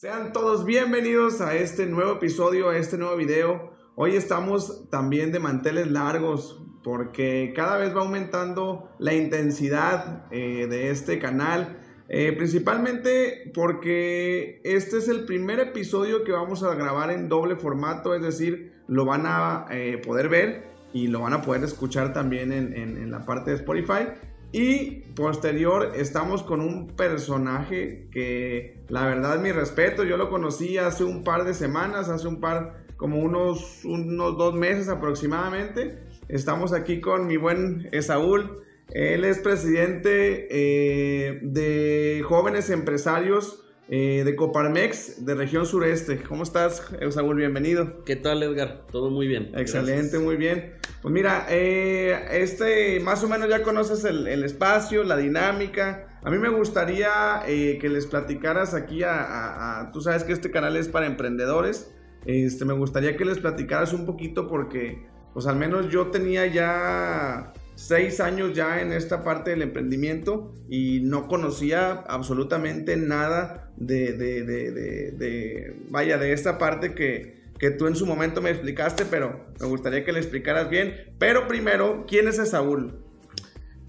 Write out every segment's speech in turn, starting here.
Sean todos bienvenidos a este nuevo episodio, a este nuevo video. Hoy estamos también de manteles largos porque cada vez va aumentando la intensidad eh, de este canal. Eh, principalmente porque este es el primer episodio que vamos a grabar en doble formato, es decir, lo van a eh, poder ver y lo van a poder escuchar también en, en la parte de Spotify. Y posterior estamos con un personaje que la verdad mi respeto, yo lo conocí hace un par de semanas, hace un par, como unos, unos dos meses aproximadamente. Estamos aquí con mi buen Esaúl. Él es presidente eh, de jóvenes empresarios eh, de Coparmex, de región sureste. ¿Cómo estás, Saúl? Bienvenido. ¿Qué tal, Edgar? Todo muy bien. Excelente, muy bien. Pues mira, eh, este, más o menos ya conoces el, espacio, la dinámica. A mí me gustaría eh, que les platicaras aquí a, Tú sabes que este canal es para emprendedores. Este, me gustaría que les platicaras un poquito porque, pues al menos yo tenía ya seis años ya en esta parte del emprendimiento y no conocía absolutamente nada de, de, de, vaya, de esta parte que, que, tú en su momento me explicaste, pero me gustaría que le explicaras bien. Pero primero, ¿quién es Saúl?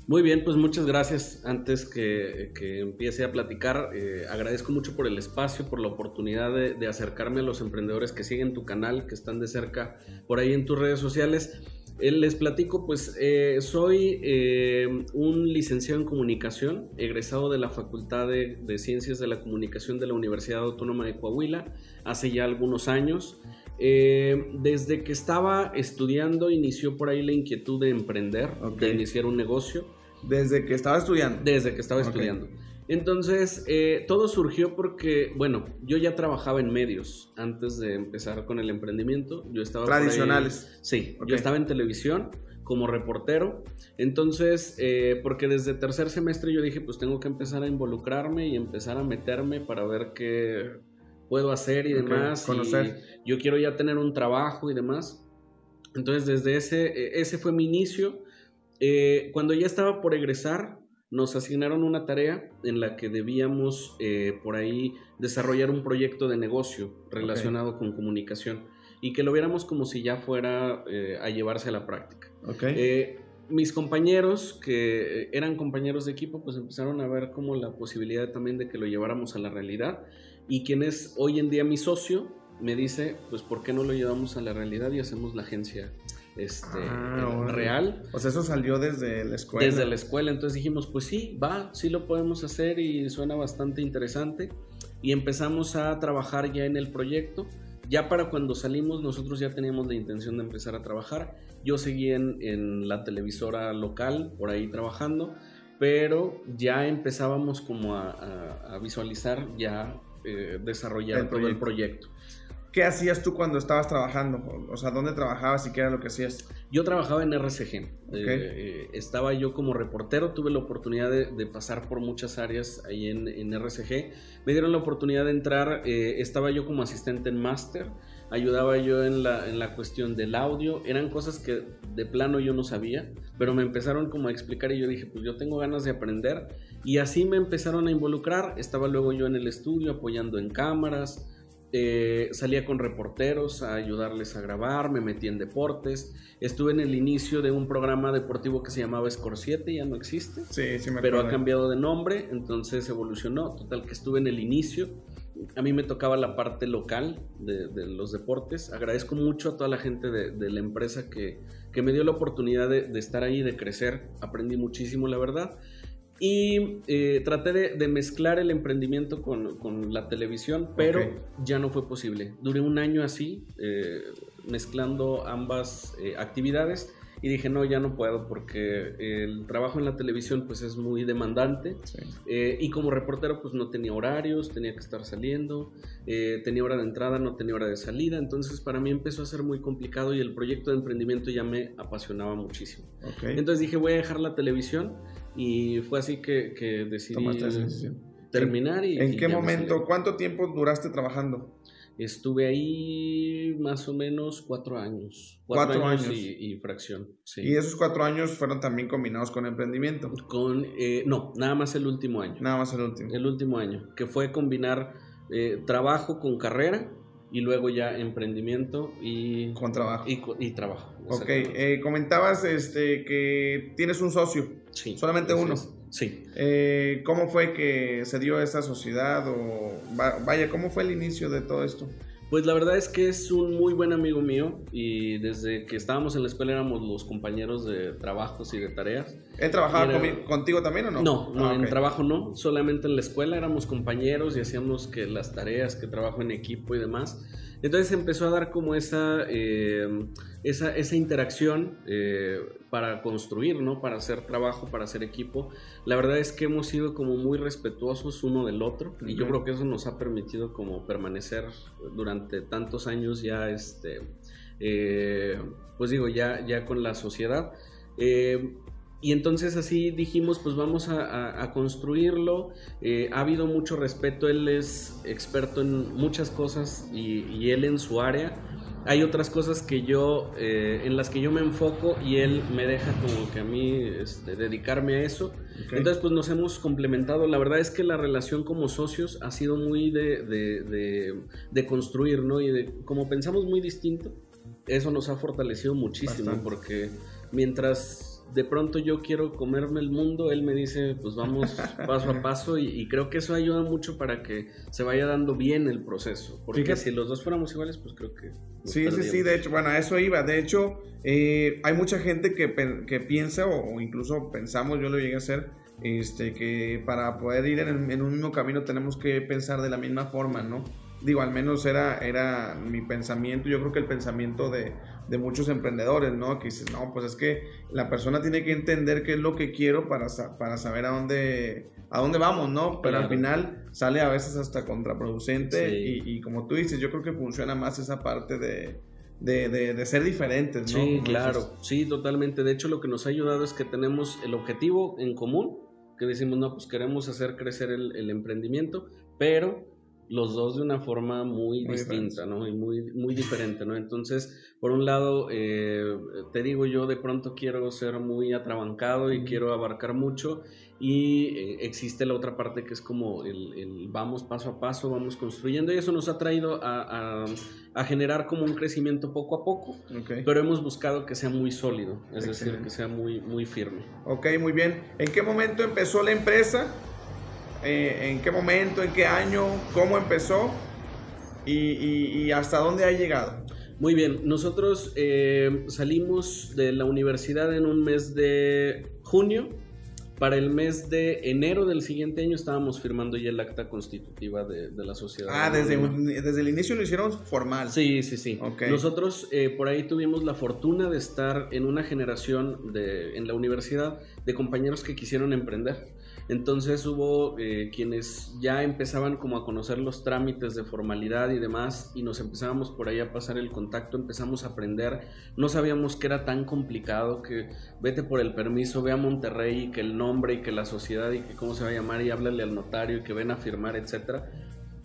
Muy bien, pues muchas gracias. Antes que, que empiece a platicar, eh, agradezco mucho por el espacio, por la oportunidad de acercarme a los emprendedores que siguen tu canal, que están de cerca por ahí en tus redes sociales. Eh, les platico, pues eh, soy eh, un licenciado en comunicación, egresado de la Facultad de, Ciencias de la Comunicación de la Universidad Autónoma de Coahuila hace ya algunos años. desde que estaba estudiando inició por ahí la inquietud de emprender, de iniciar un negocio. Desde que estaba estudiando. Desde que estaba estudiando. Entonces, eh, todo surgió porque, bueno, yo ya trabajaba en medios antes de empezar con el emprendimiento. Yo estaba Tradicionales. sí, yo estaba en televisión como reportero. Entonces, eh, porque desde tercer semestre yo dije, pues tengo que empezar a involucrarme y empezar a meterme para ver qué puedo hacer y demás. Conocer. yo quiero ya tener un trabajo y demás. Entonces, desde ese, e, ese fue mi inicio. Eh, cuando ya estaba por egresar, nos asignaron una tarea en la que debíamos eh, por ahí desarrollar un proyecto de negocio relacionado con comunicación y que lo viéramos como si ya fuera eh, a llevarse a la práctica. Eh, mis compañeros, que eran compañeros de equipo, pues empezaron a ver como la posibilidad también de que lo lleváramos a la realidad. Y quien es hoy en día mi socio, me dice, pues ¿por qué no lo llevamos a la realidad y hacemos la agencia este, ah, real. O sea, eso salió desde la escuela. Desde la escuela, entonces dijimos, pues sí, va, sí lo podemos hacer y suena bastante interesante. Y empezamos a trabajar ya en el proyecto. Ya para cuando salimos nosotros ya teníamos la intención de empezar a trabajar. Yo seguí en, en la televisora local, por ahí trabajando, pero ya empezábamos como a, a, visualizar ya eh, desarrollar todo el proyecto. ¿Qué hacías tú cuando estabas trabajando? O sea, ¿dónde trabajabas y qué era lo que hacías? Yo trabajaba en RCG. Eh, eh, estaba yo como reportero, tuve la oportunidad de, pasar por muchas áreas ahí en, RCG. Me dieron la oportunidad de entrar, eh, estaba yo como asistente en máster, ayudaba yo en la, en la cuestión del audio. Eran cosas que de plano yo no sabía, pero me empezaron como a explicar y yo dije, pues yo tengo ganas de aprender. Y así me empezaron a involucrar. Estaba luego yo en el estudio apoyando en cámaras eh, salía con reporteros a ayudarles a grabar, me metí en deportes, estuve en el inicio de un programa deportivo que se llamaba Score 7, ya no existe, sí, sí me pero ha cambiado de nombre, entonces evolucionó, total que estuve en el inicio, a mí me tocaba la parte local de, los deportes, agradezco mucho a toda la gente de, la empresa que, que, me dio la oportunidad de estar ahí, de crecer, aprendí muchísimo la verdad. Y eh, traté de, mezclar el emprendimiento con, la televisión, pero ya no fue posible. Duré un año así, eh, mezclando ambas eh, actividades y dije, no, ya no puedo porque el trabajo en la televisión pues es muy demandante y como reportero pues no tenía horarios, tenía que estar saliendo, tenía hora de entrada, no tenía hora de salida, entonces para mí empezó a ser muy complicado y el proyecto de emprendimiento ya me apasionaba muchísimo. Entonces dije, voy a dejar la televisión y fue así que, que decidí terminar. Y, ¿En qué momento, cuánto tiempo duraste trabajando? Estuve ahí más o menos cuatro años. Cuatro, años, Y, fracción. ¿Y esos cuatro años fueron también combinados con emprendimiento? Con, eh, no, nada más el último año. Nada más el último. El último año, que fue combinar eh, trabajo con carrera y luego ya emprendimiento y con trabajo. Y, trabajo. Ok, eh, comentabas este, que tienes un socio. Sí. Solamente uno. Sí. Eh, ¿Cómo fue que se dio esa sociedad o vaya, cómo fue el inicio de todo esto? Pues la verdad es que es un muy buen amigo mío y desde que estábamos en la escuela éramos los compañeros de trabajos y de tareas. ¿Él trabajaba contigo también o no? No, no ah, en trabajo no, solamente en la escuela éramos compañeros y hacíamos que las tareas, que trabajo en equipo y demás. Entonces empezó a dar como esa, eh, esa, esa, interacción eh, para construir, ¿no? Para hacer trabajo, para hacer equipo. La verdad es que hemos sido como muy respetuosos uno del otro y yo creo que eso nos ha permitido como permanecer durante tantos años ya, este, eh, pues digo, ya, ya con la sociedad. Y entonces así dijimos, pues vamos a, construirlo. Eh, ha habido mucho respeto, él es experto en muchas cosas y, él en su área. Hay otras cosas que yo, eh, en las que yo me enfoco y él me deja como que a mí este, dedicarme a eso. Entonces pues nos hemos complementado. La verdad es que la relación como socios ha sido muy de, de, construir, ¿no? Y de, como pensamos muy distinto, eso nos ha fortalecido muchísimo porque mientras de pronto yo quiero comerme el mundo, él me dice, pues vamos paso a paso y, creo que eso ayuda mucho para que se vaya dando bien el proceso. Porque si los dos fuéramos iguales, pues creo que... Sí, sí, sí, de hecho, bueno, a eso iba. De hecho, eh, hay mucha gente que, piensa, o, incluso pensamos, yo lo llegué a hacer, este, que para poder ir en, en un mismo camino tenemos que pensar de la misma forma, ¿no? digo, al menos era, era mi pensamiento, yo creo que el pensamiento de, muchos emprendedores, ¿no? Que dicen, no, pues es que la persona tiene que entender qué es lo que quiero para, para saber a dónde, a dónde vamos, ¿no? Pero al final sale a veces hasta contraproducente y, como tú dices, yo creo que funciona más esa parte de, de, ser diferentes, ¿no? Sí, claro, sí, totalmente. De hecho, lo que nos ha ayudado es que tenemos el objetivo en común, que decimos, no, pues queremos hacer crecer el, el emprendimiento, pero los dos de una forma muy, distinta, ¿no? Y muy, muy diferente, ¿no? Entonces, por un lado, eh, te digo, yo de pronto quiero ser muy atrabancado y quiero abarcar mucho y eh, existe la otra parte que es como el, vamos paso a paso, vamos construyendo y eso nos ha traído a, generar como un crecimiento poco a poco, pero hemos buscado que sea muy sólido, es decir, que sea muy, muy firme. Ok, muy bien. ¿En qué momento empezó la empresa? Eh, en qué momento, en qué año, cómo empezó y, hasta dónde ha llegado. Muy bien, nosotros eh, salimos de la universidad en un mes de junio. Para el mes de enero del siguiente año estábamos firmando ya el acta constitutiva de, la sociedad. Ah, desde, desde, el inicio lo hicieron formal. Sí, sí, sí. Nosotros eh, por ahí tuvimos la fortuna de estar en una generación de, en la universidad de compañeros que quisieron emprender. Entonces hubo eh, quienes ya empezaban como a conocer los trámites de formalidad y demás y nos empezábamos por ahí a pasar el contacto, empezamos a aprender, no sabíamos que era tan complicado que vete por el permiso, ve a Monterrey que el nombre y que la sociedad y que cómo se va a llamar y háblale al notario y que ven a firmar, etcétera.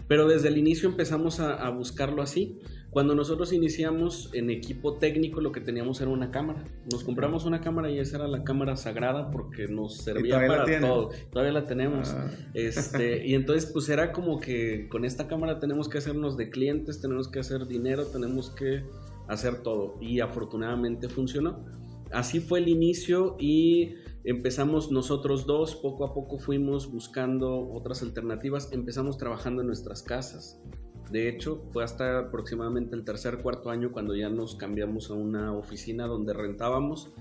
Pero desde el inicio empezamos a buscarlo así. Cuando nosotros iniciamos en equipo técnico, lo que teníamos era una cámara. Nos compramos una cámara y esa era la cámara sagrada porque nos servía para todo. Todavía la tenemos. Ah. Este, y entonces, pues era como que con esta cámara tenemos que hacernos de clientes, tenemos que hacer dinero, tenemos que hacer todo. Y afortunadamente funcionó. Así fue el inicio y empezamos nosotros dos, poco a poco fuimos buscando otras alternativas, empezamos trabajando en nuestras casas. De hecho, fue hasta aproximadamente el tercer, cuarto año cuando ya nos cambiamos a una oficina donde rentábamos.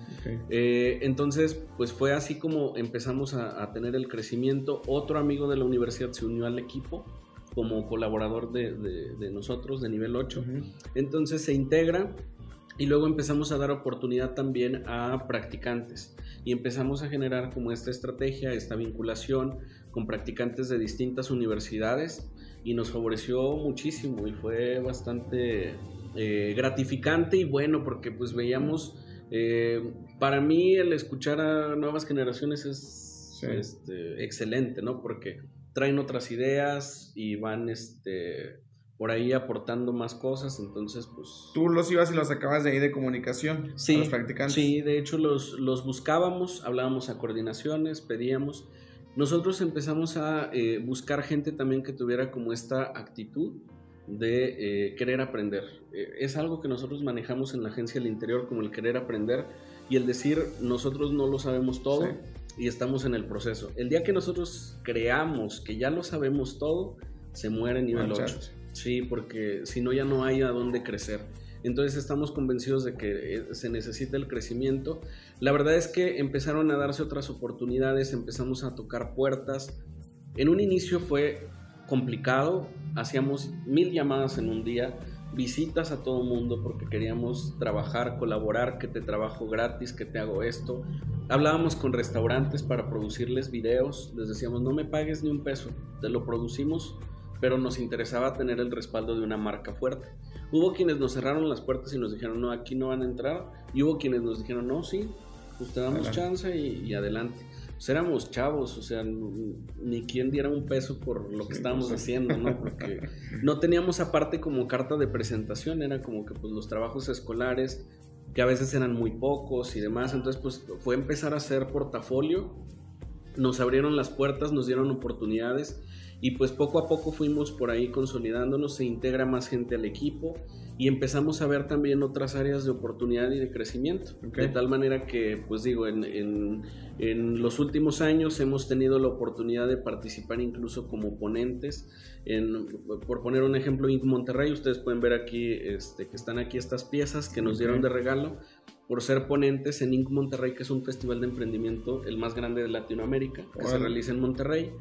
Eh, entonces, pues fue así como empezamos a, tener el crecimiento. Otro amigo de la universidad se unió al equipo como colaborador de, nosotros, de nivel 8. Entonces se integra y luego empezamos a dar oportunidad también a practicantes y empezamos a generar como esta estrategia, esta vinculación con practicantes de distintas universidades y nos favoreció muchísimo y fue bastante eh, gratificante y bueno porque pues veíamos, eh, para mí el escuchar a nuevas generaciones es este, excelente, ¿no? Porque traen otras ideas y van este, por ahí aportando más cosas, entonces pues... Tú los ibas y los sacabas de ahí de comunicación, sí, los practicantes. Sí, de hecho los, los buscábamos, hablábamos a coordinaciones, pedíamos nosotros empezamos a eh, buscar gente también que tuviera como esta actitud de eh, querer aprender. Eh, es algo que nosotros manejamos en la agencia del interior como el querer aprender y el decir nosotros no lo sabemos todo y estamos en el proceso. El día que nosotros creamos que ya lo sabemos todo, se muere nivel 8. Sí, porque si no ya no hay a dónde crecer. Entonces estamos convencidos de que eh, se necesita el crecimiento. La verdad es que empezaron a darse otras oportunidades, empezamos a tocar puertas. En un inicio fue complicado, hacíamos mil llamadas en un día, visitas a todo mundo porque queríamos trabajar, colaborar, que te trabajo gratis, que te hago esto. Hablábamos con restaurantes para producirles videos, les decíamos no me pagues ni un peso, te lo producimos, pero nos interesaba tener el respaldo de una marca fuerte. Hubo quienes nos cerraron las puertas y nos dijeron no, aquí no van a entrar, y hubo quienes nos dijeron no, sí, pues te damos chance y adelante pues éramos chavos, o sea, ni quien diera un peso por lo que estábamos pues haciendo, ¿no? Porque no teníamos aparte como carta de presentación, era como que pues los trabajos escolares, que a veces eran muy pocos y demás, entonces pues fue empezar a hacer portafolio, nos abrieron las puertas, nos dieron oportunidades y pues poco a poco fuimos por ahí consolidándonos, se integra más gente al equipo y empezamos a ver también otras áreas de oportunidad y de crecimiento. De tal manera que, pues digo, en, en, en, los últimos años hemos tenido la oportunidad de participar incluso como ponentes. En, por poner un ejemplo, en Monterrey, ustedes pueden ver aquí este, que están aquí estas piezas que nos dieron de regalo por ser ponentes en Inc. Monterrey, que es un festival de emprendimiento el más grande de Latinoamérica, que se realiza en Monterrey.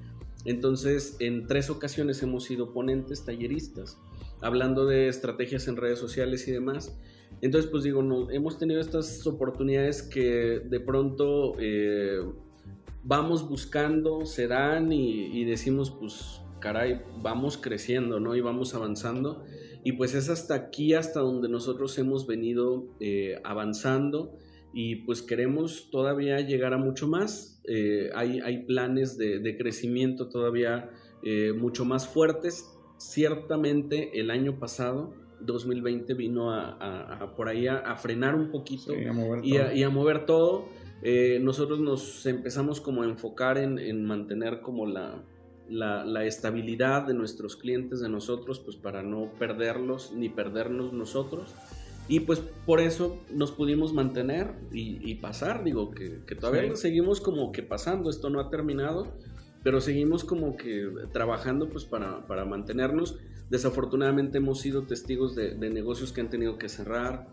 Entonces, en tres ocasiones hemos sido ponentes, talleristas hablando de estrategias en redes sociales y demás. Entonces, pues digo, no, hemos tenido estas oportunidades que de pronto eh, vamos buscando, se dan y, decimos, pues, caray, vamos creciendo, ¿no? Y vamos avanzando. Y pues es hasta aquí, hasta donde nosotros hemos venido eh, avanzando y pues queremos todavía llegar a mucho más. Eh, hay, hay, planes de, de crecimiento todavía mucho más fuertes ciertamente el año pasado, 2020, vino a, por ahí a, frenar un poquito y, a mover todo. Eh, nosotros nos empezamos como a enfocar en, mantener como la, la, estabilidad de nuestros clientes, de nosotros, pues para no perderlos ni perdernos nosotros. Y pues por eso nos pudimos mantener y, pasar, digo, que, todavía seguimos como que pasando, esto no ha terminado, pero seguimos como que trabajando pues para, para mantenernos. Desafortunadamente hemos sido testigos de, de, negocios que han tenido que cerrar,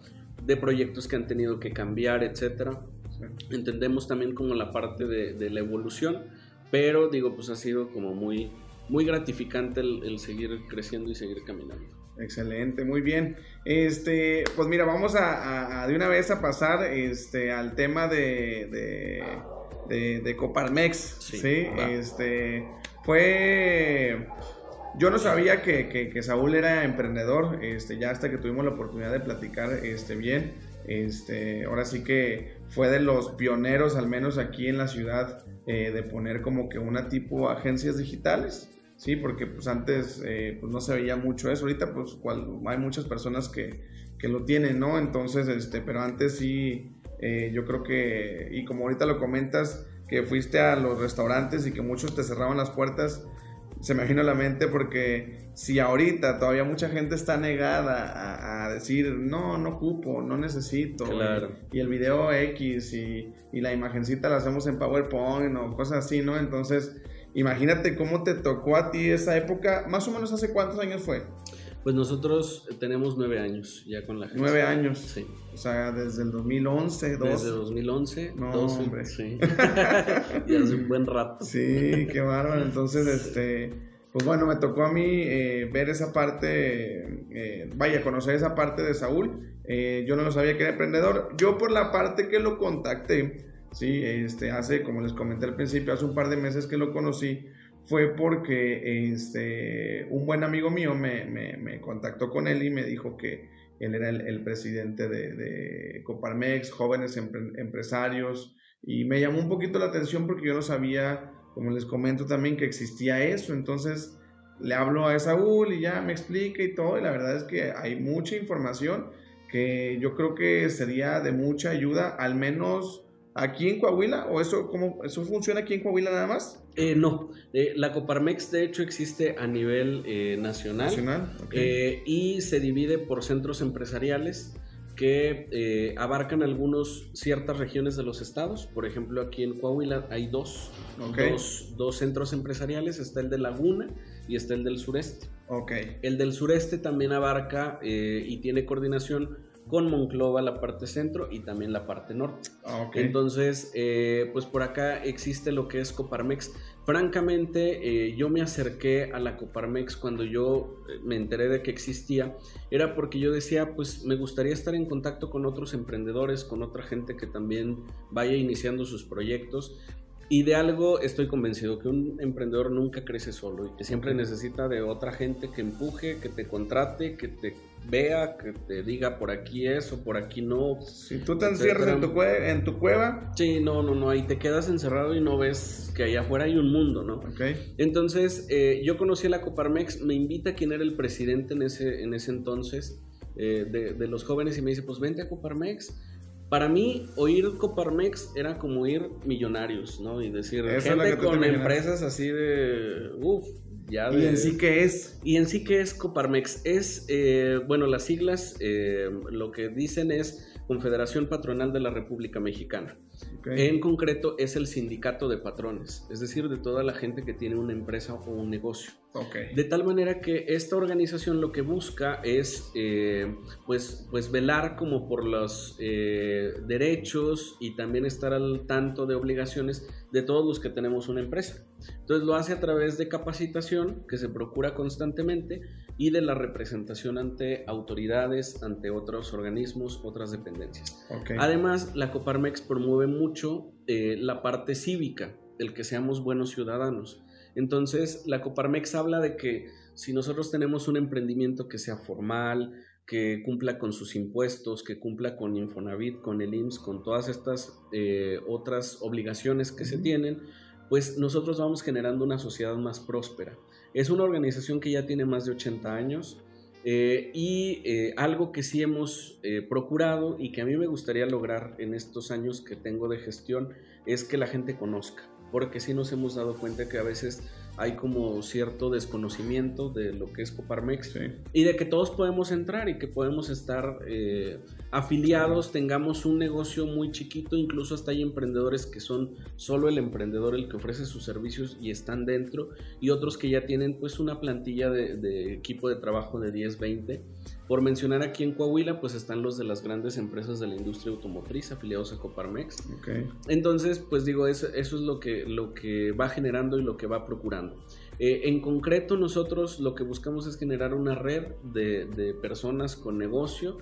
de proyectos que han tenido que cambiar, etc. Entendemos también como la parte de, de, la evolución, pero digo, pues ha sido como muy, muy gratificante el, seguir creciendo y seguir caminando. Excelente, muy bien. Este, pues mira, vamos a, a, de una vez a pasar este, al tema de de, Coparmex, ¿sí? Este, fue... Yo no sabía que, Saúl era emprendedor, este, ya hasta que tuvimos la oportunidad de platicar este, bien. Este, ahora sí que fue de los pioneros, al menos aquí en la ciudad, eh, de poner como que una tipo agencias digitales. Sí, porque pues antes eh, pues no se veía mucho eso. Ahorita pues hay muchas personas que, que, lo tienen, ¿no? Entonces, este, pero antes sí eh, yo creo que, y como ahorita lo comentas, que fuiste a los restaurantes y que muchos te cerraban las puertas, se me vino a la mente porque si ahorita todavía mucha gente está negada a, decir, no, no ocupo, no necesito, y, el video X y, y, la imagencita la hacemos en PowerPoint o cosas así, ¿no? Entonces, imagínate cómo te tocó a ti esa época, más o menos hace cuántos años fue. Pues nosotros tenemos nueve años ya con la agencia. Nueve años. Sí. O sea, desde el 2011, dos. Desde 2011, no, 12, hombre. Sí. y hace un buen rato. Sí, qué bárbaro. Entonces, este, pues bueno, me tocó a mí eh, ver esa parte, eh, vaya, conocer esa parte de Saúl. Eh, yo no lo sabía que era emprendedor. Yo por la parte que lo contacté, sí, este, hace, como les comenté al principio, hace un par de meses que lo conocí fue porque este, un buen amigo mío me, me, contactó con él y me dijo que él era el, presidente de, Coparmex, jóvenes empresarios, y me llamó un poquito la atención porque yo no sabía, como les comento también, que existía eso. Entonces le hablo a Saúl y ya me explica y todo, y la verdad es que hay mucha información que yo creo que sería de mucha ayuda, al menos aquí en Coahuila o eso, cómo, eso funciona aquí en Coahuila nada más? Eh, no, eh, la Coparmex de hecho existe a nivel eh, nacional, Nacional. eh, y se divide por centros empresariales que eh, abarcan algunos ciertas regiones de los estados. Por ejemplo, aquí en Coahuila hay dos, dos, dos centros empresariales, está el de Laguna y está el del sureste. ok. El del sureste también abarca eh, y tiene coordinación con Monclova, la parte centro y también la parte norte. Ah. Entonces, eh, pues por acá existe lo que es Coparmex. Francamente, eh, yo me acerqué a la Coparmex cuando yo eh, me enteré de que existía. Era porque yo decía, pues me gustaría estar en contacto con otros emprendedores, con otra gente que también vaya iniciando sus proyectos. Y de algo estoy convencido, que un emprendedor nunca crece solo y que siempre necesita de otra gente que empuje, que te contrate, que te vea, que te diga por aquí es o por aquí no. Si tú te encierras en tu, cue- en tu cueva, Sí, no, no, no, ahí te quedas encerrado y no ves que allá afuera hay un mundo, ¿no? ok. Entonces, eh, yo conocí a la Coparmex, me invita quien era el presidente en ese, en ese entonces eh, de, de los jóvenes y me dice, pues vente a Coparmex. Para mí, oír Coparmex era como oír millonarios, ¿no? Y decir, Esa gente con empresas así de, uff, ya ¿Y de... en sí qué es? ¿Y en sí qué es Coparmex? Es, eh, bueno, las siglas eh, lo que dicen es Confederación Patronal de la República Mexicana. En concreto es el sindicato de patrones, es decir, de toda la gente que tiene una empresa o un negocio. De tal manera que esta organización lo que busca es eh, pues, pues velar como por los eh, derechos y también estar al tanto de obligaciones de todos los que tenemos una empresa. Entonces lo hace a través de capacitación que se procura constantemente y de la representación ante autoridades, ante otros organismos, otras dependencias. Además, la Coparmex promueve mucho eh, la parte cívica, el que seamos buenos ciudadanos. Entonces, la Coparmex habla de que si nosotros tenemos un emprendimiento que sea formal, que cumpla con sus impuestos, que cumpla con Infonavit, con el IMSS, con todas estas eh, otras obligaciones que se tienen, pues nosotros vamos generando una sociedad más próspera. Es una organización que ya tiene más de 80 años, eh, y eh, algo que sí hemos eh, procurado y que a mí me gustaría lograr en estos años que tengo de gestión es que la gente conozca, porque sí nos hemos dado cuenta que a veces hay como cierto desconocimiento de lo que es Coparmex Sí. y de que todos podemos entrar y que podemos estar eh, afiliados, tengamos un negocio muy chiquito, incluso hasta hay emprendedores que son solo el emprendedor el que ofrece sus servicios y están dentro y otros que ya tienen pues una plantilla de, de equipo de trabajo de 10, 20. Por mencionar aquí en Coahuila pues están los de las grandes empresas de la industria automotriz afiliados a Coparmex. Ok. Entonces, pues digo, eso, eso es lo que, lo que va generando y lo que va procurando. Eh, en concreto, nosotros lo que buscamos es generar una red de, de personas con negocio,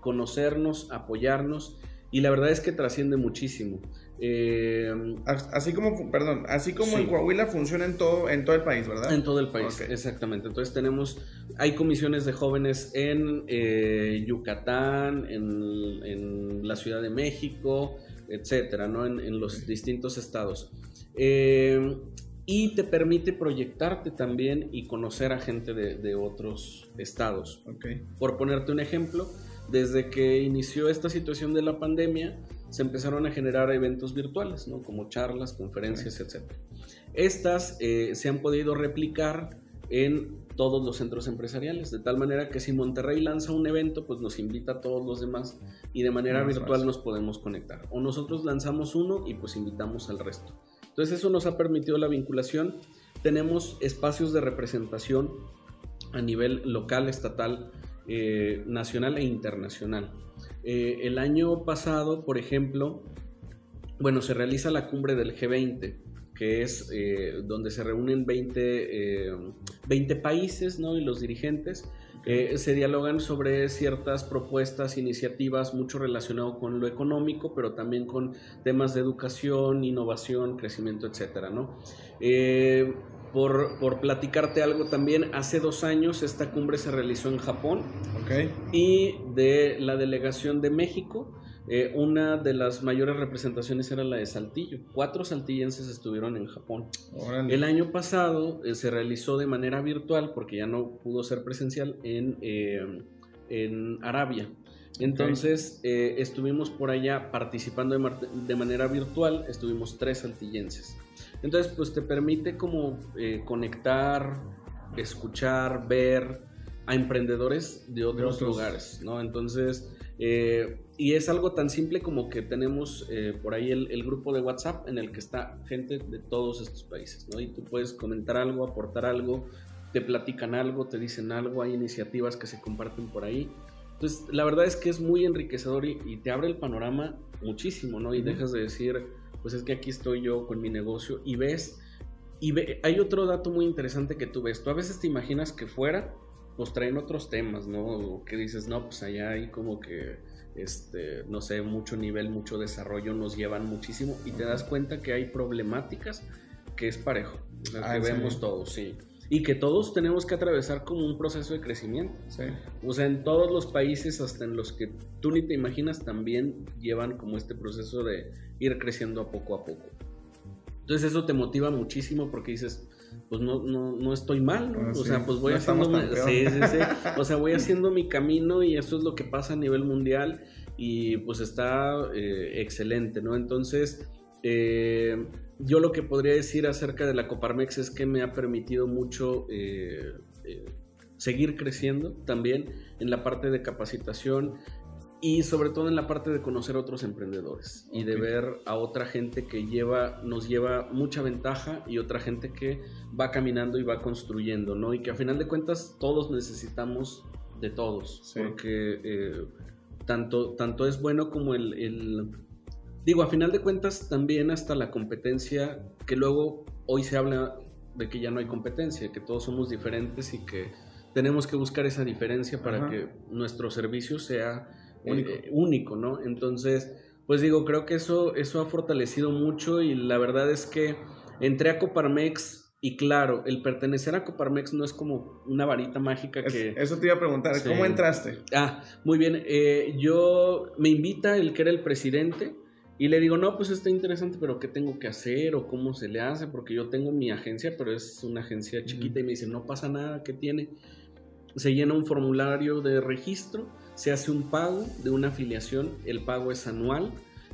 conocernos, apoyarnos, y la verdad es que trasciende muchísimo. Eh, As- Así como, perdón, así como Sí. en Coahuila funciona en todo, en todo el país, ¿verdad? En todo el país, exactamente. Entonces tenemos, hay comisiones de jóvenes en eh, Yucatán, en, en la Ciudad de México, etcétera, ¿no? En, en los distintos estados. Eh, y te permite proyectarte también y conocer a gente de, de otros estados. Ok. Por ponerte un ejemplo, desde que inició esta situación de la pandemia, se empezaron a generar eventos virtuales, ¿no? Como charlas, conferencias, etc. Estas eh, se han podido replicar en todos los centros empresariales, de tal manera que si Monterrey lanza un evento, pues nos invita a todos los demás y de manera virtual fácil. nos podemos conectar. O nosotros lanzamos uno y pues invitamos al resto. Entonces eso nos ha permitido la vinculación. Tenemos espacios de representación a nivel local, estatal, eh, nacional e internacional. Eh, el año pasado, por ejemplo, bueno, se realiza la cumbre del G20, que es eh, donde se reúnen 20, eh, 20 países ¿no? y los dirigentes. Se dialogan sobre ciertas propuestas, iniciativas, mucho relacionado con lo económico, pero también con temas de educación, innovación, crecimiento, etcétera, ¿no? Por, por platicarte algo también, hace dos años esta cumbre se realizó en Japón Ok. y de la delegación de México, eh, una de las mayores representaciones era la de Saltillo. Cuatro saltillenses estuvieron en Japón. El año pasado eh, se realizó de manera virtual, porque ya no pudo ser presencial, en, eh, en Arabia. Entonces eh, estuvimos por allá participando de, manera virtual, estuvimos tres saltillenses. Entonces pues te permite como eh, conectar, escuchar, ver a emprendedores de otros, lugares, ¿no? Entonces, eh, y es algo tan simple como que tenemos por ahí el, el, grupo de WhatsApp en el que está gente de todos estos países, ¿no? Y tú puedes comentar algo, aportar algo, te platican algo, te dicen algo, hay iniciativas que se comparten por ahí. Entonces, la verdad es que es muy enriquecedor y, te abre el panorama muchísimo, ¿no? Y dejas de decir, pues es que aquí estoy yo con mi negocio y ves, y ve, hay otro dato muy interesante que tú ves, tú a veces te imaginas que fuera, pues traen otros temas, ¿no? O que dices, no, pues allá hay como que, este, no sé, mucho nivel, mucho desarrollo, nos llevan muchísimo y te das cuenta que hay problemáticas que es parejo, o sea, ah, que vemos todos, sí y que todos tenemos que atravesar como un proceso de crecimiento. O sea, en todos los países, hasta en los que tú ni te imaginas, también llevan como este proceso de ir creciendo a poco a poco. Entonces eso te motiva muchísimo porque dices, pues no, no, no estoy mal, ¿no? Ah, o sea, pues voy haciendo mi, sí, sí, sí. O sea, voy haciendo mi camino y eso es lo que pasa a nivel mundial y pues está eh, excelente, ¿no? Entonces, eh, yo lo que podría decir acerca de la Coparmex es que me ha permitido mucho eh, eh, seguir creciendo también en la parte de capacitación y sobre todo en la parte de conocer a otros emprendedores y de ver a otra gente que lleva, nos lleva mucha ventaja y otra gente que va caminando y va construyendo, ¿no? Y que a final de cuentas todos necesitamos de todos, porque eh, tanto, tanto es bueno como el Digo, a final de cuentas también hasta la competencia, que luego hoy se habla de que ya no hay competencia, que todos somos diferentes y que tenemos que buscar esa diferencia para que nuestro servicio sea eh, único. ¿no? Entonces, pues digo, creo que eso, eso ha fortalecido mucho y la verdad es que entré a Coparmex y claro, el pertenecer a Coparmex no es como una varita mágica que... eso te iba a preguntar, ¿cómo entraste? Ah, muy bien, eh, yo me invita el que era el presidente y le digo, no, pues está interesante, pero ¿qué tengo que hacer o cómo se le hace? Porque yo tengo mi agencia, pero es una agencia chiquita y me dice, no pasa nada, ¿qué tiene? Se llena un formulario de registro, se hace un pago de una afiliación, el pago es anual.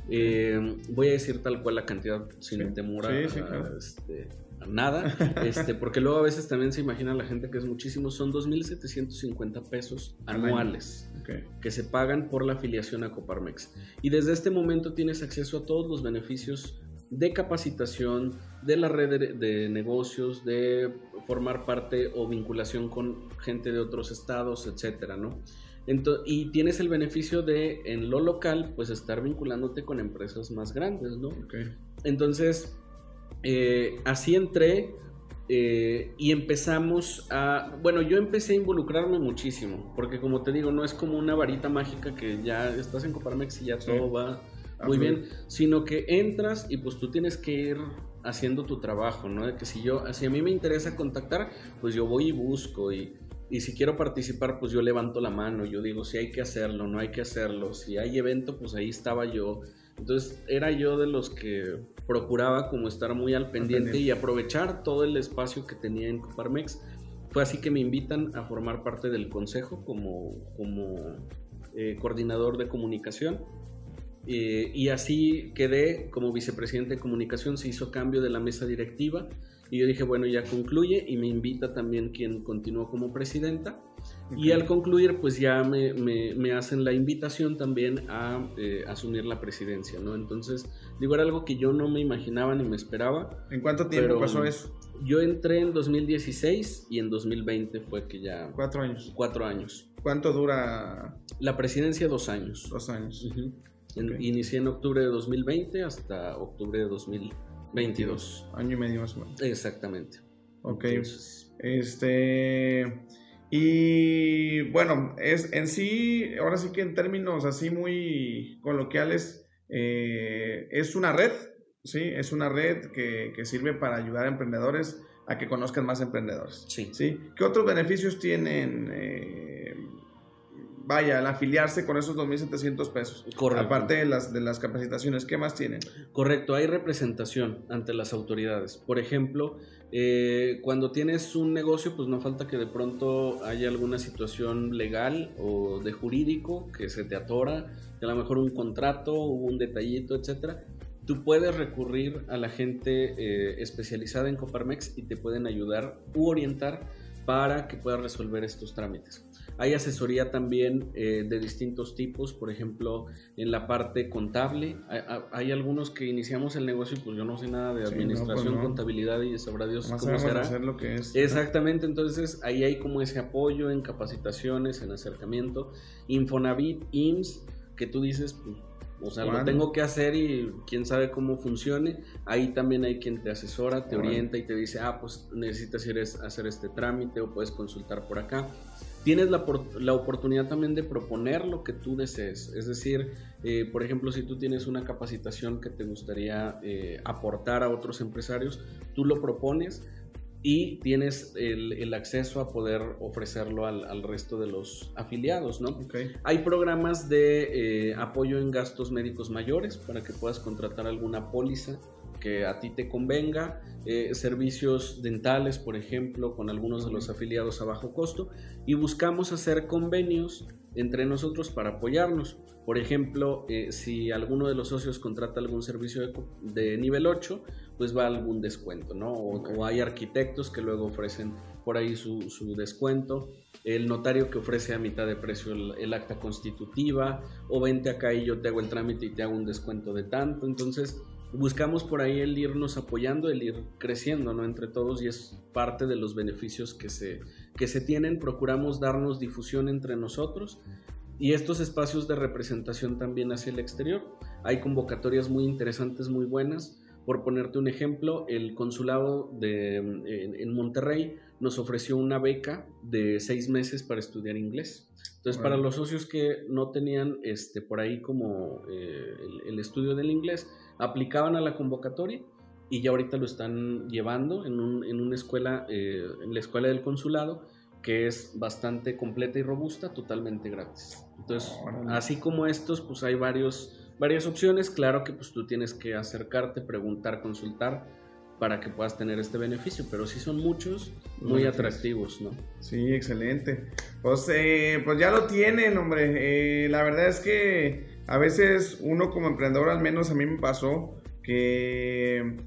Eh, voy a decir tal cual la cantidad sin temor a, este, nada, este, porque luego a veces también se imagina la gente que es muchísimo, son 2.750 pesos anuales que se pagan por la afiliación a Coparmex. Y desde este momento tienes acceso a todos los beneficios de capacitación, de la red de, negocios, de formar parte o vinculación con gente de otros estados, etcétera, ¿no? y tienes el beneficio de, en lo local, pues estar vinculándote con empresas más grandes, ¿no? Entonces, eh, así entré eh, y empezamos a, bueno, yo empecé a involucrarme muchísimo, porque como te digo, no es como una varita mágica que ya estás en Coparmex y ya todo va muy bien, sino que entras y pues tú tienes que ir haciendo tu trabajo, ¿no? De que si yo, si a mí me interesa contactar, pues yo voy y busco y, y si quiero participar, pues yo levanto la mano, yo digo si hay que hacerlo, no hay que hacerlo, si hay evento, pues ahí estaba yo. Entonces era yo de los que procuraba como estar muy al pendiente y aprovechar todo el espacio que tenía en Coparmex. Fue así que me invitan a formar parte del consejo como, como eh, coordinador de comunicación. Eh, y así quedé como vicepresidente de comunicación, se hizo cambio de la mesa directiva y yo dije, bueno, ya concluye y me invita también quien continuó como presidenta. Y al concluir, pues ya me, me, hacen la invitación también a eh, asumir la presidencia, ¿no? Entonces, digo, era algo que yo no me imaginaba ni me esperaba. ¿En cuánto tiempo pasó eso? Yo entré en 2016 y en 2020 fue que ya... Cuatro años. Cuatro años. ¿Cuánto dura? La presidencia, dos años. Dos años. Inicié en octubre de 2020 hasta octubre de 2022. Año y medio más o menos. Exactamente. Ok. este... Y bueno, es en sí, ahora sí que en términos así muy coloquiales, eh, es una red, ¿sí? Es una red que, sirve para ayudar a emprendedores a que conozcan más emprendedores. Sí. ¿sí? ¿Qué otros beneficios tienen? Eh, vaya, al afiliarse con esos 2.700 pesos. Correcto. Aparte de las, de las capacitaciones, ¿qué más tienen? Correcto, hay representación ante las autoridades. Por ejemplo, eh, cuando tienes un negocio, pues no falta que de pronto haya alguna situación legal o de jurídico que se te atora, que a lo mejor un contrato, un detallito, etcétera. Tú puedes recurrir a la gente eh, especializada en Coparmex y te pueden ayudar u orientar para que puedas resolver estos trámites. Hay asesoría también eh, de distintos tipos, por ejemplo, en la parte contable. Hay, hay, algunos que iniciamos el negocio y pues yo no sé nada de administración, sí, no, pues no. contabilidad y sabrá Dios Más cómo será. Hacer lo que es, Exactamente, entonces ahí hay como ese apoyo en capacitaciones, en acercamiento. Infonavit, IMSS, que tú dices, pues, o sea, lo tengo que hacer y quién sabe cómo funcione. Ahí también hay quien te asesora, te Bueno. orienta y te dice, ah, pues necesitas ir hacer este trámite o puedes consultar por acá. Tienes la, la oportunidad también de proponer lo que tú desees. Es decir, eh, por ejemplo, si tú tienes una capacitación que te gustaría eh, aportar a otros empresarios, tú lo propones y tienes el, el acceso a poder ofrecerlo al, al resto de los afiliados, ¿no? Hay programas de eh, apoyo en gastos médicos mayores para que puedas contratar alguna póliza que a ti te convenga, eh, servicios dentales, por ejemplo, con algunos de los afiliados a bajo costo, y buscamos hacer convenios entre nosotros para apoyarnos. Por ejemplo, eh, si alguno de los socios contrata algún servicio de, de nivel 8, pues va algún descuento, ¿no? O, hay arquitectos que luego ofrecen por ahí su, su descuento, el notario que ofrece a mitad de precio el, el acta constitutiva, o vente acá y yo te hago el trámite y te hago un descuento de tanto. Entonces, buscamos por ahí el irnos apoyando, el ir creciendo, ¿no? Entre todos y es parte de los beneficios que se, que se tienen. Procuramos darnos difusión entre nosotros y estos espacios de representación también hacia el exterior. Hay convocatorias muy interesantes, muy buenas. Por ponerte un ejemplo, el consulado de, en, en Monterrey nos ofreció una beca de seis meses para estudiar inglés. Entonces, para los socios que no tenían este, por ahí como eh, el, el estudio del inglés, aplicaban a la convocatoria y ya ahorita lo están llevando en, un- en una escuela, eh, en la escuela del consulado, que es bastante completa y robusta, totalmente gratis. Entonces, Órale. así como estos, pues hay varios, varias opciones. Claro que pues tú tienes que acercarte, preguntar, consultar para que puedas tener este beneficio, pero sí son muchos muy atractivos, ¿no? Sí, excelente. Pues, eh, pues ya lo tienen, hombre. Eh, la verdad es que a veces uno como emprendedor, al menos a mí me pasó, que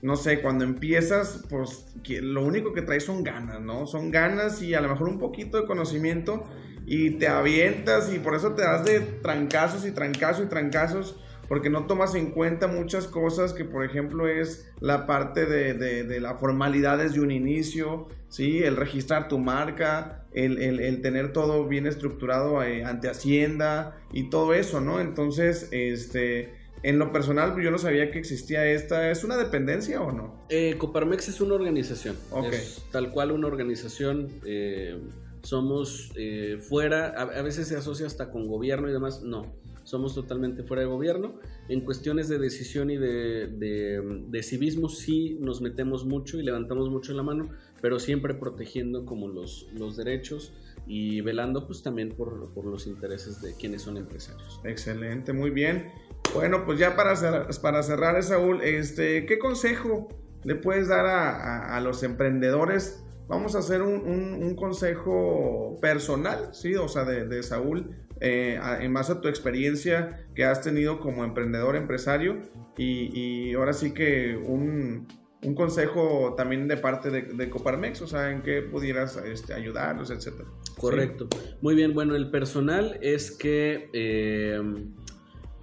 no sé, cuando empiezas, pues que lo único que traes son ganas, ¿no? Son ganas y a lo mejor un poquito de conocimiento y te avientas y por eso te das de trancazos y trancazos y trancazos porque no tomas en cuenta muchas cosas que por ejemplo es la parte de, de, de las formalidades de un inicio, ¿sí? el registrar tu marca, el, el, el tener todo bien estructurado eh, ante Hacienda y todo eso, ¿no? Entonces, este, en lo personal yo no sabía que existía esta, ¿es una dependencia o no? Eh, Coparmex es una organización. Ok. Es tal cual una organización. eh, somos eh, fuera, a, veces se asocia hasta con gobierno y demás. No, somos totalmente fuera de gobierno. En cuestiones de decisión y de, de- de civismo sí nos metemos mucho y levantamos mucho la mano, pero siempre protegiendo como los, los derechos y velando pues también por, por los intereses de quienes son empresarios. Excelente, muy bien. Bueno, pues ya para cerrar, para cerrar Saúl, este, ¿qué consejo le puedes dar a- a los emprendedores? Vamos a hacer un, un- un consejo personal, ¿sí? O sea, de, de Saúl, eh, en base a tu experiencia que has tenido como emprendedor, empresario, y, y ahora sí que un, un consejo también de parte de, de Coparmex, o sea, en qué pudieras este, ayudarlos, etcétera. Correcto. Muy bien, bueno, el personal es que, eh,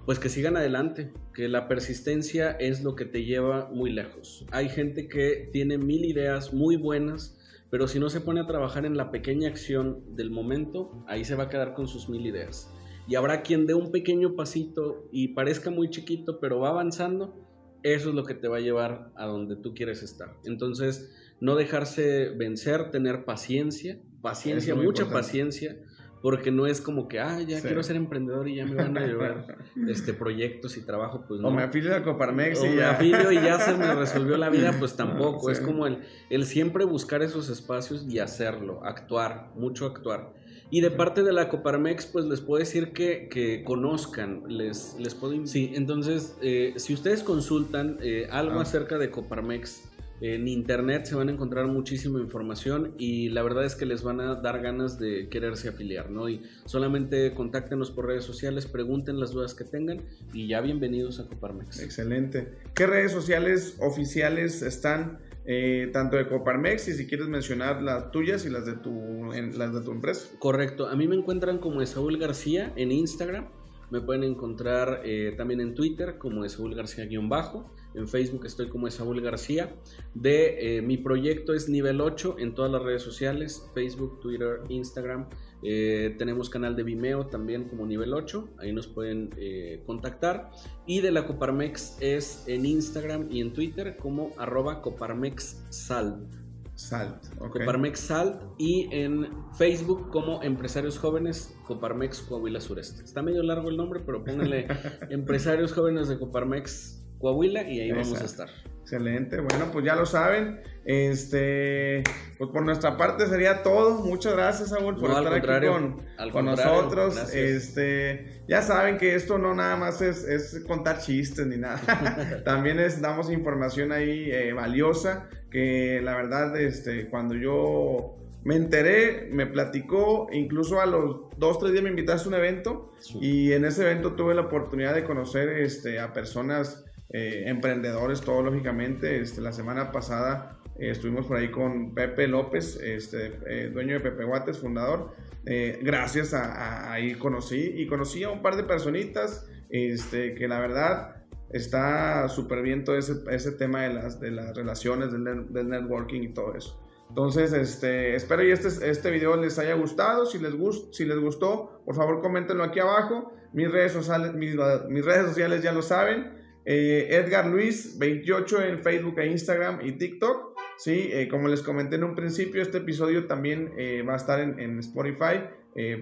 pues que sigan adelante, que la persistencia es lo que te lleva muy lejos. Hay gente que tiene mil ideas muy buenas, pero si no se pone a trabajar en la pequeña acción del momento, ahí se va a quedar con sus mil ideas. Y habrá quien dé un pequeño pasito y parezca muy chiquito, pero va avanzando. Eso es lo que te va a llevar a donde tú quieres estar. Entonces, no dejarse vencer, tener paciencia, paciencia, mucha importante. paciencia, porque no es como que, ah, ya Sí. quiero ser emprendedor y ya me van a llevar este, proyectos y trabajo, pues no. O me afilio a Coparmex O y me ya. afilio y ya se me resolvió la vida, pues tampoco. Sí. Es como el, el siempre buscar esos espacios y hacerlo, actuar, mucho actuar. Y de parte de la Coparmex, pues les puedo decir que, que conozcan, les, les puedo... Sí, entonces, eh, si ustedes consultan eh, algo ah. acerca de Coparmex, en internet se van a encontrar muchísima información y la verdad es que les van a dar ganas de quererse afiliar, ¿no? Y solamente contáctenos por redes sociales, pregunten las dudas que tengan y ya bienvenidos a Coparmex. Excelente. ¿Qué redes sociales oficiales están? Eh, tanto de Coparmex y si quieres mencionar las tuyas y las de tu, las de tu empresa. Correcto, a mí me encuentran como Saúl García en Instagram, me pueden encontrar eh, también en Twitter como Saúl García-bajo en Facebook estoy como Saúl García. De eh, mi proyecto es nivel 8 en todas las redes sociales, Facebook, Twitter, Instagram. Eh, tenemos canal de Vimeo también como nivel 8, ahí nos pueden eh, contactar. Y de la Coparmex es en Instagram y en Twitter como arroba Coparmex Salt. Salt, Coparmex Salt y en Facebook como Empresarios Jóvenes Coparmex Coahuila Sureste. Está medio largo el nombre, pero pónganle Empresarios Jóvenes de Coparmex Coahuila y ahí vamos a estar. Excelente, bueno, pues ya lo saben. Este, pues por nuestra parte sería todo. Muchas gracias, Saúl, por estar aquí con, nosotros. Este, ya saben que esto no nada más es, contar chistes ni nada. También es, damos información ahí eh, valiosa que la verdad, este, cuando yo me enteré, me platicó, incluso a los dos, tres días me invitaste a un evento y en ese evento tuve la oportunidad de conocer este, a personas eh, emprendedores, todo lógicamente. Este, la semana pasada eh, estuvimos por ahí con Pepe López, este, eh, dueño de Pepe Guates, fundador. gracias a, ahí conocí y conocí a un par de personitas este, que la verdad está súper bien todo ese, ese, tema de las, de las relaciones, del, del, networking y todo eso. Entonces, este, espero y este, este video les haya gustado. Si les, gust, si les gustó, por favor coméntenlo aquí abajo. Mis redes sociales, mis, mis redes sociales ya lo saben. Eh, Edgar Luis 28 en Facebook e Instagram y TikTok. Sí, eh, como les comenté en un principio, este episodio también eh, va a estar en, Spotify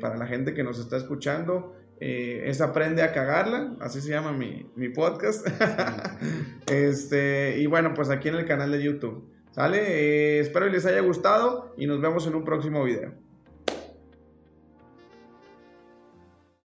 para la gente que nos está escuchando. es Aprende a cagarla, así se llama mi, mi podcast. este, y bueno, pues aquí en el canal de YouTube. ¿Sale? espero que les haya gustado y nos vemos en un próximo video.